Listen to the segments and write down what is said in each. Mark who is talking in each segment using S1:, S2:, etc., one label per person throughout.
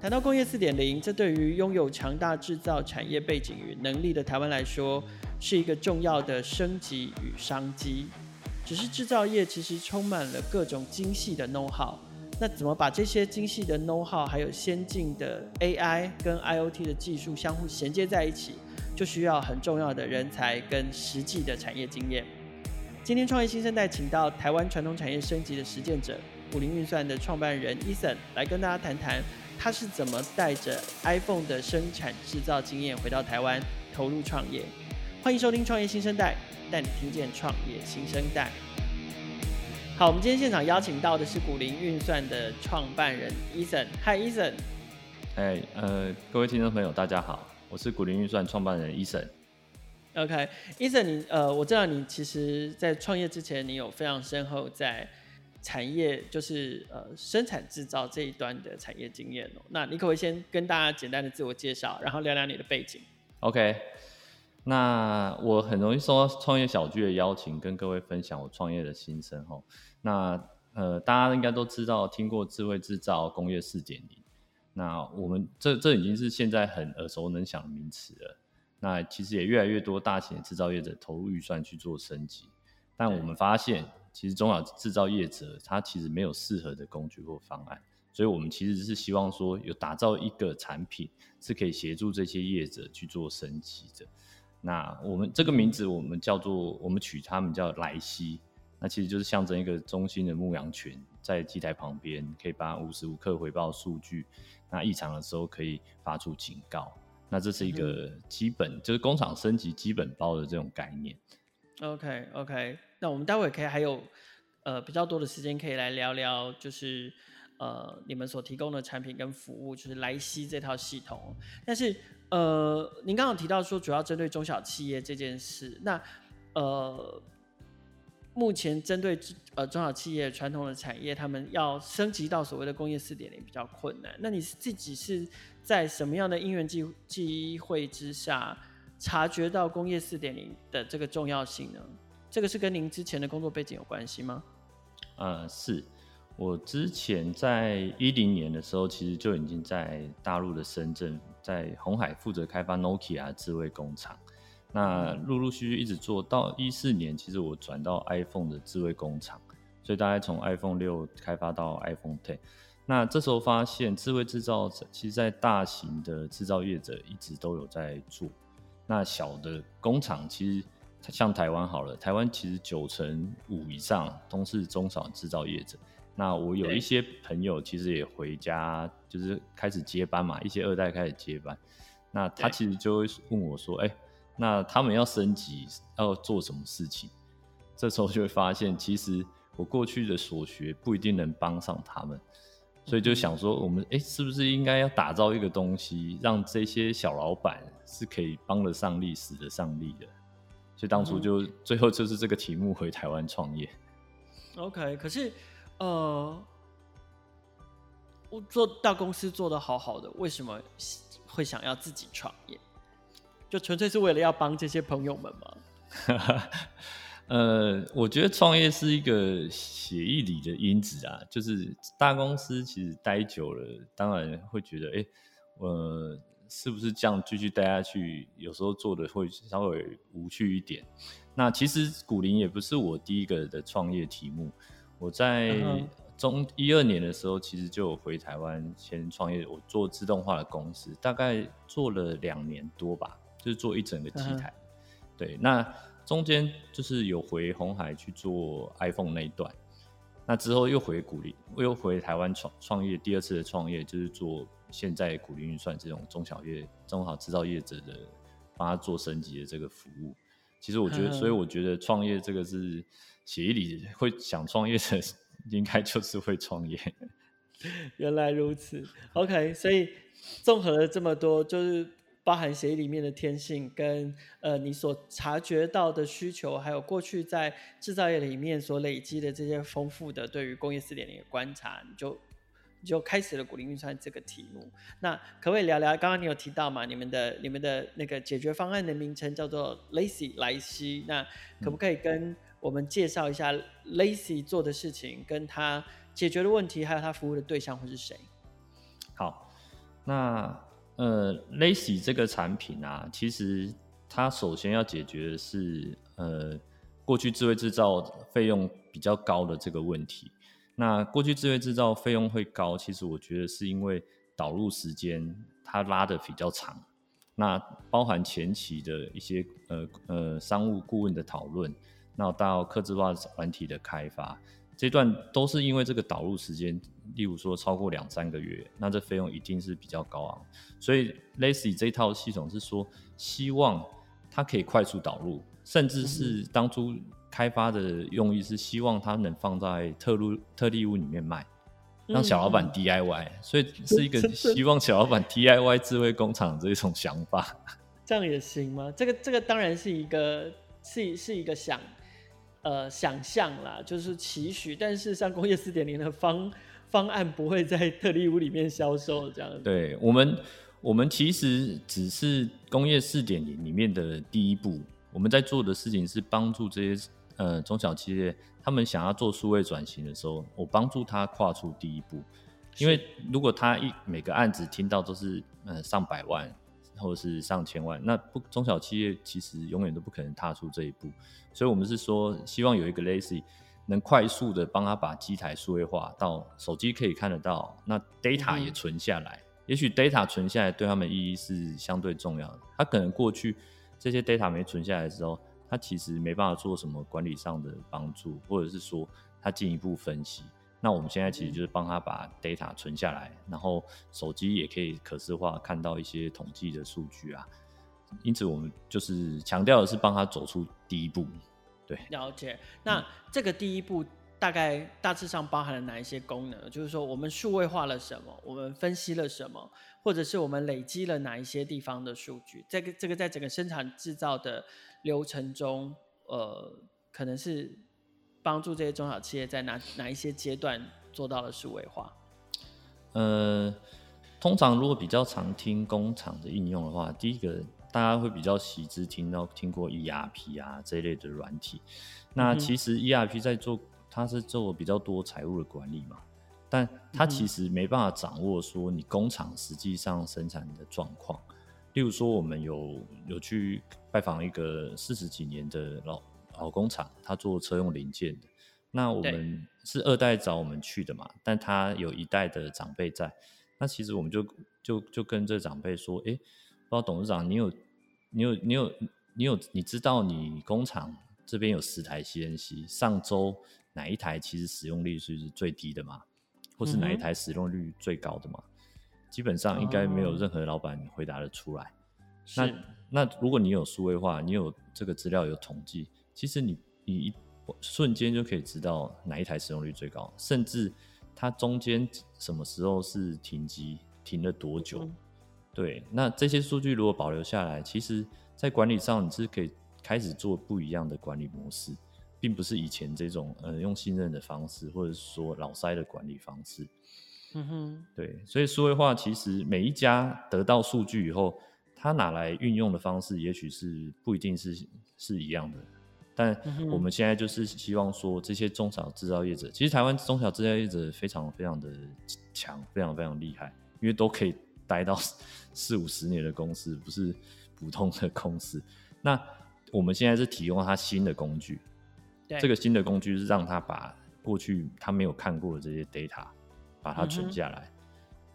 S1: 谈到工业四点零，这对于拥有强大制造产业背景与能力的台湾来说，是一个重要的升级与商机。只是制造业其实充满了各种精细的 know how，那怎么把这些精细的 know how 还有先进的 AI 跟 IoT 的技术相互衔接在一起，就需要很重要的人才跟实际的产业经验。今天创业新生代请到台湾传统产业升级的实践者，古灵运算的创办人 Eason 来跟大家谈谈。他是怎么带着 iPhone 的生产制造经验回到台湾投入创业？欢迎收听《创业新生代》，带你听见创业新生代。好，我们今天现场邀请到的是古灵运算的创办人 Eason。Hi Eason。
S2: 哎，呃，各位听众朋友，大家好，我是古灵运算创办人 Eason。
S1: OK，Eason，你呃，我知道你其实在创业之前，你有非常深厚在。产业就是呃生产制造这一端的产业经验哦。那你可不可以先跟大家简单的自我介绍，然后聊聊你的背景
S2: ？OK，那我很容易受到创业小聚的邀请，跟各位分享我创业的心声哈。那呃大家应该都知道，听过智慧制造工业四点零。那我们这这已经是现在很耳熟能详的名词了。那其实也越来越多大型的制造业者投入预算去做升级，但我们发现。其实中小制造业者他其实没有适合的工具或方案，所以我们其实是希望说有打造一个产品是可以协助这些业者去做升级的。那我们这个名字我们叫做我们取他们叫莱西，那其实就是象征一个中心的牧羊犬在机台旁边，可以把无时无刻回报数据，那异常的时候可以发出警告。那这是一个基本，嗯、就是工厂升级基本包的这种概念。
S1: OK OK。那我们待会可以还有呃比较多的时间可以来聊聊，就是呃你们所提供的产品跟服务，就是莱西这套系统。但是呃您刚刚提到说主要针对中小企业这件事，那呃目前针对呃中小企业传统的产业，他们要升级到所谓的工业四点零比较困难。那你自己是在什么样的因缘机机会之下察觉到工业四点零的这个重要性呢？这个是跟您之前的工作背景有关系吗？
S2: 呃，是我之前在一零年的时候，其实就已经在大陆的深圳，在红海负责开发 Nokia 智慧工厂。那陆陆续续一直做到一四年，其实我转到 iPhone 的智慧工厂，所以大概从 iPhone 六开发到 iPhone Ten。那这时候发现，智慧制造其实在大型的制造业者一直都有在做，那小的工厂其实。像台湾好了，台湾其实九成五以上都是中小制造业者。那我有一些朋友其实也回家，就是开始接班嘛，一些二代开始接班。那他其实就会问我说：“哎，那他们要升级要做什么事情？”这时候就会发现，其实我过去的所学不一定能帮上他们，所以就想说，我们哎，是不是应该要打造一个东西，让这些小老板是可以帮得上力、使得上力的？所以当初就、嗯、最后就是这个题目回台湾创业。
S1: OK，可是呃，我做大公司做的好好的，为什么会想要自己创业？就纯粹是为了要帮这些朋友们吗？
S2: 呃，我觉得创业是一个血液里的因子啊，就是大公司其实待久了，当然会觉得哎，呃。是不是这样继续待下去？有时候做的会稍微无趣一点。那其实古林也不是我第一个的创业题目。我在中一二年的时候，其实就有回台湾先创业。我做自动化的公司，大概做了两年多吧，就是做一整个机台。对，那中间就是有回红海去做 iPhone 那一段。那之后又回古灵，又回台湾创创业，第二次的创业就是做。现在鼓励运算这种中小业、中小制造业者的帮他做升级的这个服务，其实我觉得，所以我觉得创业这个是协议里会想创业的，应该就是会创业。
S1: 原来如此，OK，所以综合了这么多，就是包含协议里面的天性，跟呃你所察觉到的需求，还有过去在制造业里面所累积的这些丰富的对于工业四点零的观察，你就。就开始了古灵运算这个题目，那可不可以聊聊？刚刚你有提到嘛，你们的你们的那个解决方案的名称叫做 Lacy 莱西，那可不可以跟我们介绍一下 Lacy 做的事情，跟他解决的问题，还有他服务的对象会是谁？
S2: 好，那呃，Lacy 这个产品啊，其实它首先要解决的是呃，过去智慧制造费用比较高的这个问题。那过去智慧制造费用会高，其实我觉得是因为导入时间它拉的比较长。那包含前期的一些呃呃商务顾问的讨论，那到客制化软体的开发，这段都是因为这个导入时间，例如说超过两三个月，那这费用一定是比较高昂。所以 Lacy 这套系统是说，希望它可以快速导入，甚至是当初开发的用意是希望它能放在特路特例屋里面卖。让小老板 DIY，、嗯、所以是一个希望小老板 DIY 智慧工厂这一种想法。
S1: 这样也行吗？这个这个当然是一个是是一个想呃想象啦，就是期许。但是像，工业四点零的方方案不会在特例屋里面销售这样子。
S2: 对我们，我们其实只是工业四点零里面的第一步。我们在做的事情是帮助这些。呃，中小企业他们想要做数位转型的时候，我帮助他跨出第一步。因为如果他一每个案子听到都是呃上百万或者是上千万，那不中小企业其实永远都不可能踏出这一步。所以我们是说，希望有一个 Lazy 能快速的帮他把机台数位化到手机可以看得到，那 data 也存下来。嗯、也许 data 存下来对他们意义是相对重要的。他可能过去这些 data 没存下来的时候。他其实没办法做什么管理上的帮助，或者是说他进一步分析。那我们现在其实就是帮他把 data 存下来，然后手机也可以可视化看到一些统计的数据啊。因此，我们就是强调的是帮他走出第一步。对，
S1: 了解。那这个第一步大概大致上包含了哪一些功能？就是说，我们数位化了什么？我们分析了什么？或者是我们累积了哪一些地方的数据？这个这个在整个生产制造的。流程中，呃，可能是帮助这些中小企业在哪哪一些阶段做到了数位化。
S2: 呃，通常如果比较常听工厂的应用的话，第一个大家会比较喜知听到听过 ERP 啊这一类的软体。那其实 ERP 在做，它是做比较多财务的管理嘛，但他其实没办法掌握说你工厂实际上生产的状况。例如说，我们有有去拜访一个四十几年的老老工厂，他做车用零件的。那我们是二代找我们去的嘛，但他有一代的长辈在。那其实我们就就就跟这长辈说，哎，不知道董事长，你有你有你有你有你知道你工厂这边有十台 CNC，上周哪一台其实使用率是最低的嘛？或是哪一台使用率最高的嘛？嗯基本上应该没有任何老板回答得出来。哦、那那如果你有数位化，你有这个资料有统计，其实你你一瞬间就可以知道哪一台使用率最高，甚至它中间什么时候是停机，停了多久。嗯、对，那这些数据如果保留下来，其实在管理上你是可以开始做不一样的管理模式，并不是以前这种呃用信任的方式，或者是说老塞的管理方式。嗯哼，对，所以数位化其实每一家得到数据以后，它拿来运用的方式，也许是不一定是是一样的。但我们现在就是希望说，这些中小制造业者，其实台湾中小制造业者非常非常的强，非常非常厉害，因为都可以待到四五十年的公司，不是普通的公司。那我们现在是提供他新的工具，对这个新的工具是让他把过去他没有看过的这些 data。把它存下来，嗯、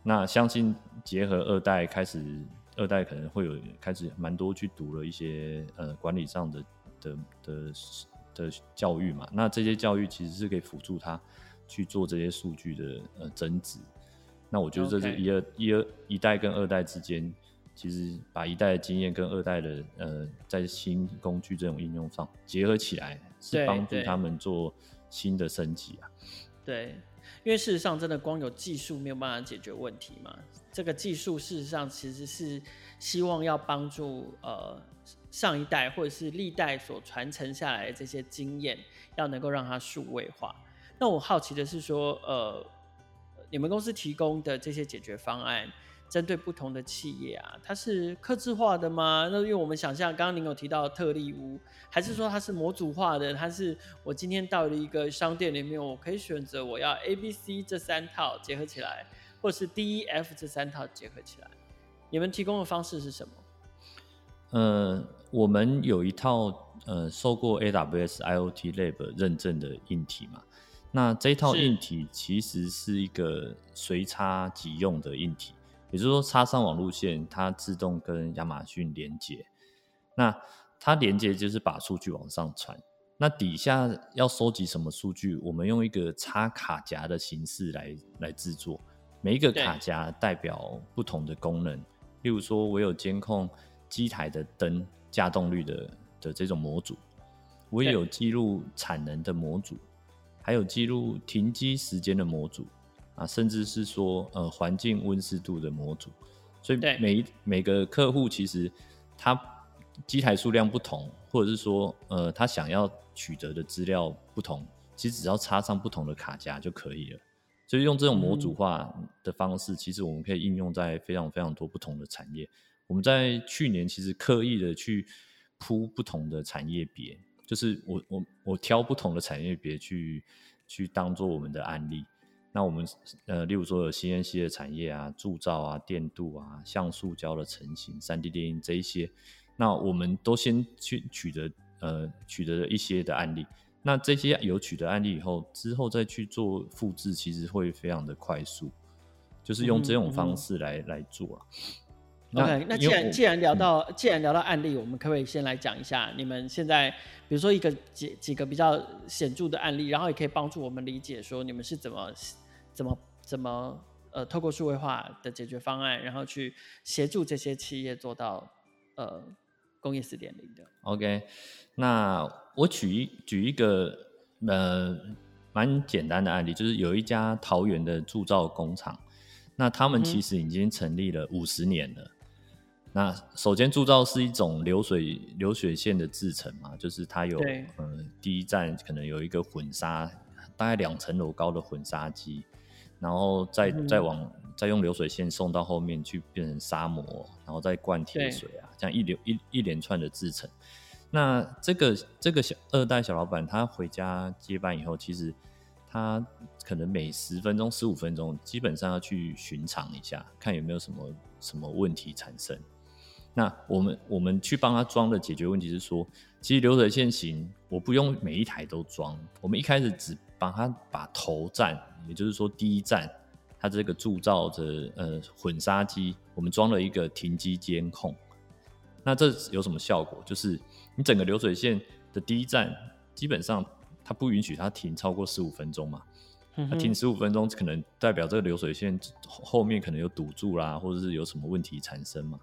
S2: 那相信结合二代开始，二代可能会有开始蛮多去读了一些呃管理上的的的的教育嘛，那这些教育其实是可以辅助他去做这些数据的呃增值。那我觉得这是一二.一二一代跟二代之间，其实把一代的经验跟二代的呃在新工具这种应用上结合起来，是帮助他们做新的升级啊。
S1: 对。因为事实上，真的光有技术没有办法解决问题嘛。这个技术事实上其实是希望要帮助呃上一代或者是历代所传承下来的这些经验，要能够让它数位化。那我好奇的是说，呃，你们公司提供的这些解决方案。针对不同的企业啊，它是客制化的吗？那因为我们想象，刚刚您有提到特例屋，还是说它是模组化的？它是我今天到了一个商店里面，我可以选择我要 A、B、C 这三套结合起来，或是 D、E、F 这三套结合起来？你们提供的方式是什么？
S2: 呃，我们有一套呃受过 AWS IoT Lab 认证的硬体嘛。那这一套硬体其实是一个随插即用的硬体，也就是说插上网路线，它自动跟亚马逊连接。那它连接就是把数据往上传。那底下要收集什么数据？我们用一个插卡夹的形式来来制作。每一个卡夹代表不同的功能。例如说，我有监控机台的灯架动率的的这种模组，我也有记录产能的模组。还有记录停机时间的模组啊，甚至是说呃环境温湿度的模组，所以每每个客户其实他机台数量不同，或者是说呃他想要取得的资料不同，其实只要插上不同的卡夹就可以了。所以用这种模组化的方式，嗯、其实我们可以应用在非常非常多不同的产业。我们在去年其实刻意的去铺不同的产业别。就是我我我挑不同的产业别去去当做我们的案例，那我们呃，例如说有 CNC 的产业啊、铸造啊、电镀啊、像塑胶的成型、三 D 电印这一些，那我们都先去取得呃取得了一些的案例，那这些有取得案例以后，之后再去做复制，其实会非常的快速，就是用这种方式来、嗯、来做啊。
S1: OK，那既然既然聊到既然聊到案例，我们可不可以先来讲一下你们现在，比如说一个几几个比较显著的案例，然后也可以帮助我们理解说你们是怎么怎么怎么呃透过数位化的解决方案，然后去协助这些企业做到呃工业四点零的。
S2: OK，那我举一举一个呃蛮简单的案例，就是有一家桃园的铸造工厂，那他们其实已经成立了五十年了。嗯那首先铸造是一种流水流水线的制成嘛，就是它有呃第一站可能有一个混砂，大概两层楼高的混砂机，然后再、嗯、再往再用流水线送到后面去变成砂模，然后再灌铁水啊，这样一流一一连串的制成。那这个这个小二代小老板他回家接班以后，其实他可能每十分钟十五分钟基本上要去巡场一下，看有没有什么什么问题产生。那我们我们去帮他装的解决问题是说，其实流水线型我不用每一台都装，我们一开始只帮他把头站，也就是说第一站，它这个铸造的呃混沙机，我们装了一个停机监控。那这有什么效果？就是你整个流水线的第一站，基本上它不允许它停超过十五分钟嘛，它停十五分钟可能代表这个流水线后面可能有堵住啦，或者是有什么问题产生嘛。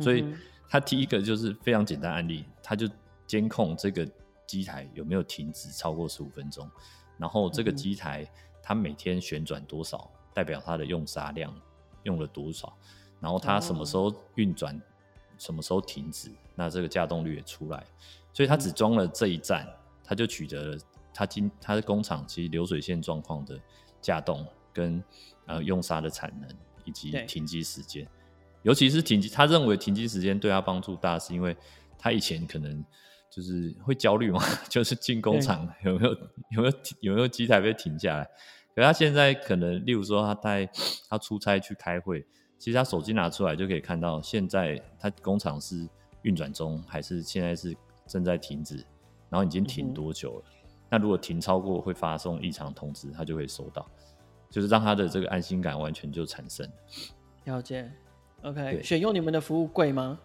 S2: 所以，它第一个就是非常简单案例，它就监控这个机台有没有停止超过十五分钟，然后这个机台它每天旋转多少，代表它的用砂量用了多少，然后它什么时候运转，什么时候停止，那这个架动率也出来。所以，它只装了这一站，它就取得了它今它的工厂其实流水线状况的架动跟呃用砂的产能以及停机时间。尤其是停机，他认为停机时间对他帮助大，是因为他以前可能就是会焦虑嘛，就是进工厂有没有有没有有没有机台被停下来。可是他现在可能，例如说他带他出差去开会，其实他手机拿出来就可以看到，现在他工厂是运转中还是现在是正在停止，然后已经停多久了。嗯、那如果停超过，会发送异常通知，他就会收到，就是让他的这个安心感完全就产生。
S1: 了解。OK，选用你们的服务贵吗？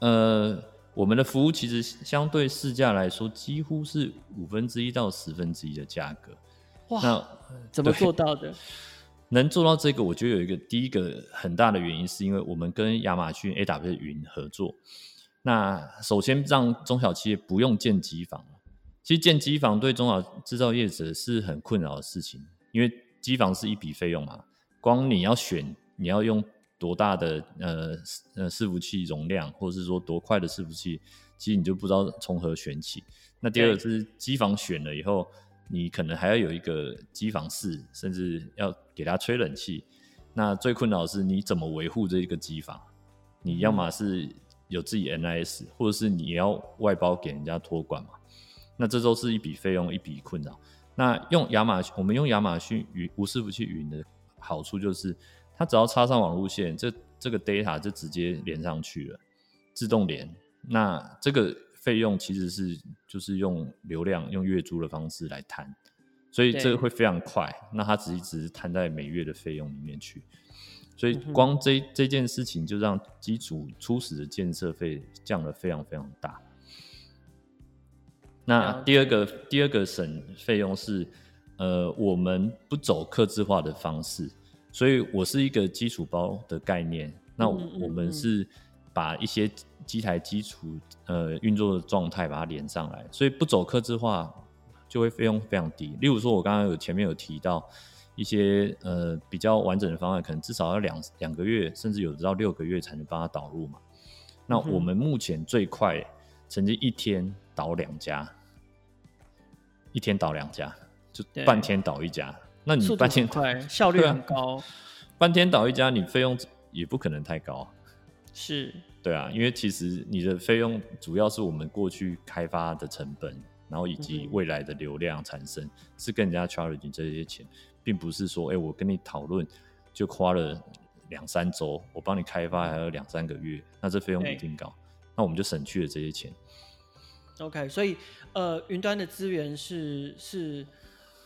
S2: 呃，我们的服务其实相对市价来说，几乎是五分之一到十分之一的价格。
S1: 哇，那怎么做到的？
S2: 能做到这个，我觉得有一个第一个很大的原因，是因为我们跟亚马逊 AWS 云合作。那首先让中小企业不用建机房。其实建机房对中小制造业者是很困扰的事情，因为机房是一笔费用嘛，光你要选，你要用。多大的呃呃伺服器容量，或者是说多快的伺服器，其实你就不知道从何选起。那第二个是机房选了以后，你可能还要有一个机房室，甚至要给它吹冷气。那最困扰的是你怎么维护这一个机房？你要么是有自己 NIS，或者是你要外包给人家托管嘛？那这都是一笔费用，一笔困扰。那用亚马逊，我们用亚马逊云无伺服器云的。好处就是，它只要插上网路线，这这个 data 就直接连上去了，自动连。那这个费用其实是就是用流量用月租的方式来摊，所以这个会非常快。那它只一直摊在每月的费用里面去，所以光这这件事情就让基础初始的建设费降了非常非常大。那第二个第二个省费用是，呃，我们不走客制化的方式，所以我是一个基础包的概念。那我们是把一些机台基础呃运作的状态把它连上来，所以不走客制化就会费用非常低。例如说，我刚刚有前面有提到一些呃比较完整的方案，可能至少要两两个月，甚至有到六个月才能帮它导入嘛。那我们目前最快曾经一天。导两家，一天导两家，就半天导一家。那你半天
S1: 快，效率很高。
S2: 啊、半天倒一家，你费用也不可能太高。
S1: 是，
S2: 对啊，因为其实你的费用主要是我们过去开发的成本，然后以及未来的流量产生，嗯、是跟人家 charge 这些钱，并不是说，哎、欸，我跟你讨论就花了两三周，我帮你开发还有两三个月，那这费用一定高，那我们就省去了这些钱。
S1: OK，所以呃，云端的资源是是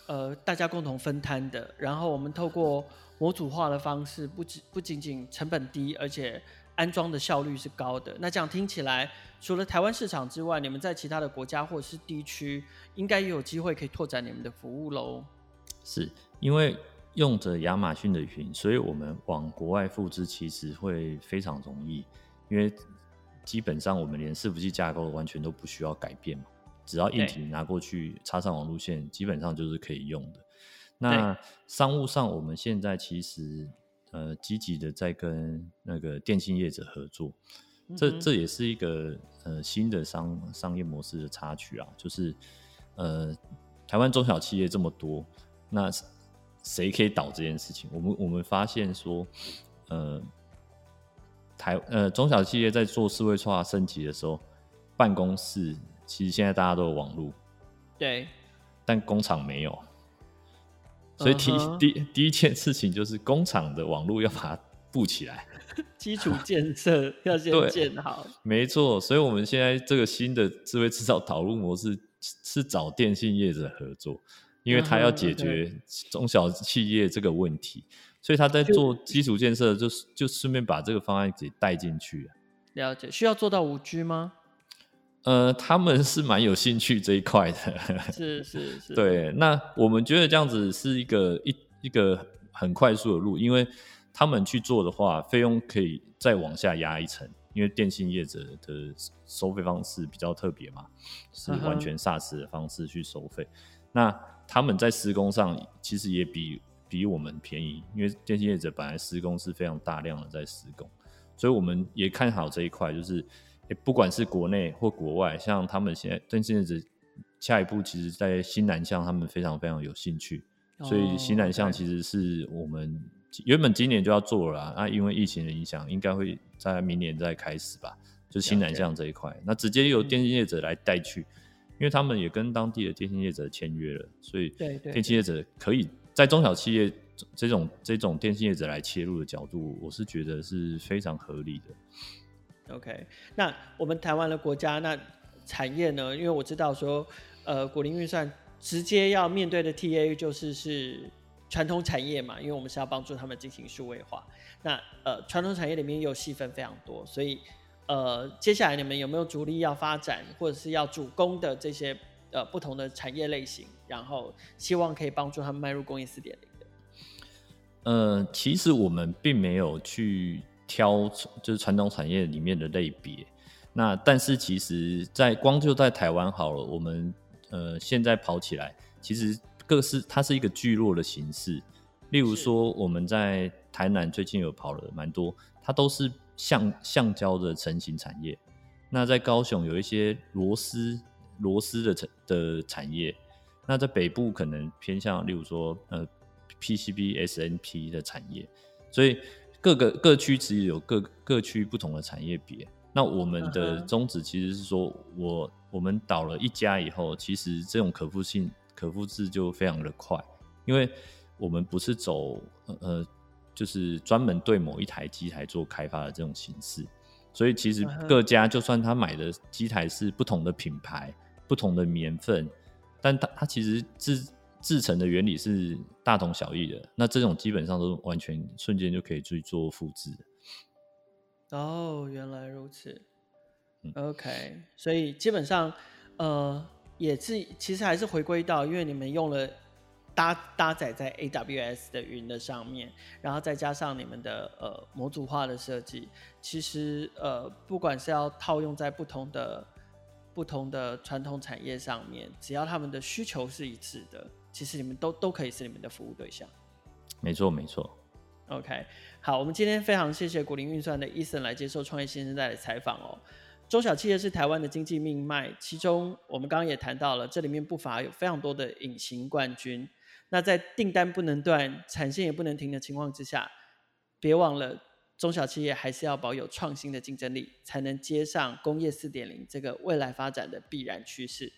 S1: 呃大家共同分摊的，然后我们透过模组化的方式，不仅不仅仅成本低，而且安装的效率是高的。那这样听起来，除了台湾市场之外，你们在其他的国家或者是地区，应该也有机会可以拓展你们的服务喽。
S2: 是因为用着亚马逊的云，所以我们往国外复制其实会非常容易，因为。基本上我们连伺服器架构完全都不需要改变嘛，只要硬体拿过去插上网路线，基本上就是可以用的。那商务上，我们现在其实呃积极的在跟那个电信业者合作，这这也是一个呃新的商商业模式的插曲啊，就是呃台湾中小企业这么多，那谁可以导这件事情？我们我们发现说呃。台呃中小企业在做数位化升级的时候，办公室其实现在大家都有网络，
S1: 对，
S2: 但工厂没有，所以第、uh huh. 第第一件事情就是工厂的网络要把它布起来，
S1: 基础建设 要先建好，
S2: 没错。所以我们现在这个新的智慧制造导入模式是找电信业者合作，因为他要解决中小企业这个问题。Uh huh. 所以他在做基础建设，就是就顺便把这个方案给带进去。
S1: 了解，需要做到五 G 吗？
S2: 呃，他们是蛮有兴趣这一块的。
S1: 是是是。
S2: 对，那我们觉得这样子是一个一一个很快速的路，因为他们去做的话，费用可以再往下压一层，因为电信业者的收费方式比较特别嘛，是完全 SaaS 的方式去收费。Uh huh. 那他们在施工上其实也比。比我们便宜，因为电信业者本来施工是非常大量的在施工，所以我们也看好这一块，就是、欸、不管是国内或国外，像他们现在电信业者下一步，其实在新南向，他们非常非常有兴趣，所以新南向其实是我们原本今年就要做了，啊，因为疫情的影响，应该会在明年再开始吧，就新南向这一块，那直接由电信业者来带去，因为他们也跟当地的电信业者签约了，所以电信业者可以。在中小企业这种这种电信业者来切入的角度，我是觉得是非常合理的。
S1: OK，那我们台湾的国家那产业呢？因为我知道说，呃，果林运算直接要面对的 TA 就是是传统产业嘛，因为我们是要帮助他们进行数位化。那呃，传统产业里面又细分非常多，所以呃，接下来你们有没有主力要发展或者是要主攻的这些？呃，不同的产业类型，然后希望可以帮助他们迈入工业四点零的。
S2: 呃，其实我们并没有去挑，就是传统产业里面的类别。那但是其实，在光就在台湾好了，我们呃现在跑起来，其实各是它是一个聚落的形式。例如说，我们在台南最近有跑了蛮多，它都是橡橡胶的成型产业。那在高雄有一些螺丝。螺丝的产的产业，那在北部可能偏向，例如说呃 PCB、SNP 的产业，所以各个各区其实有各各区不同的产业别。那我们的宗旨其实是说，我我们倒了一家以后，其实这种可复性可复制就非常的快，因为我们不是走呃，就是专门对某一台机台做开发的这种形式，所以其实各家就算他买的机台是不同的品牌、不同的年份，但他他其实制制成的原理是大同小异的。那这种基本上都完全瞬间就可以去做复制。
S1: 哦，原来如此。OK，所以基本上呃也是其实还是回归到，因为你们用了。搭搭载在 AWS 的云的上面，然后再加上你们的呃模组化的设计，其实呃不管是要套用在不同的不同的传统产业上面，只要他们的需求是一致的，其实你们都都可以是你们的服务对象。
S2: 没错，没错。
S1: OK，好，我们今天非常谢谢古林运算的 Eason 来接受创业新生代的采访哦。中小企业是台湾的经济命脉，其中我们刚刚也谈到了，这里面不乏有非常多的隐形冠军。那在订单不能断、产线也不能停的情况之下，别忘了中小企业还是要保有创新的竞争力，才能接上工业四点零这个未来发展的必然趋势。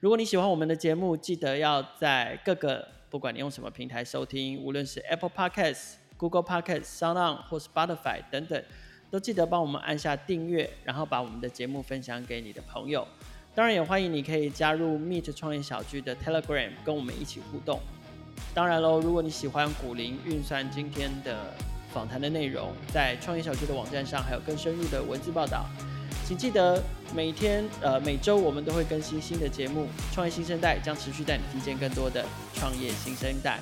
S1: 如果你喜欢我们的节目，记得要在各个不管你用什么平台收听，无论是 Apple Podcasts、Google Podcasts、SoundOn 或 Spotify 等等，都记得帮我们按下订阅，然后把我们的节目分享给你的朋友。当然也欢迎你可以加入 Meet 创业小聚的 Telegram，跟我们一起互动。当然喽，如果你喜欢古灵运算今天的访谈的内容，在创业小聚的网站上还有更深入的文字报道。请记得每天呃每周我们都会更新新的节目，创业新生代将持续带你听见更多的创业新生代。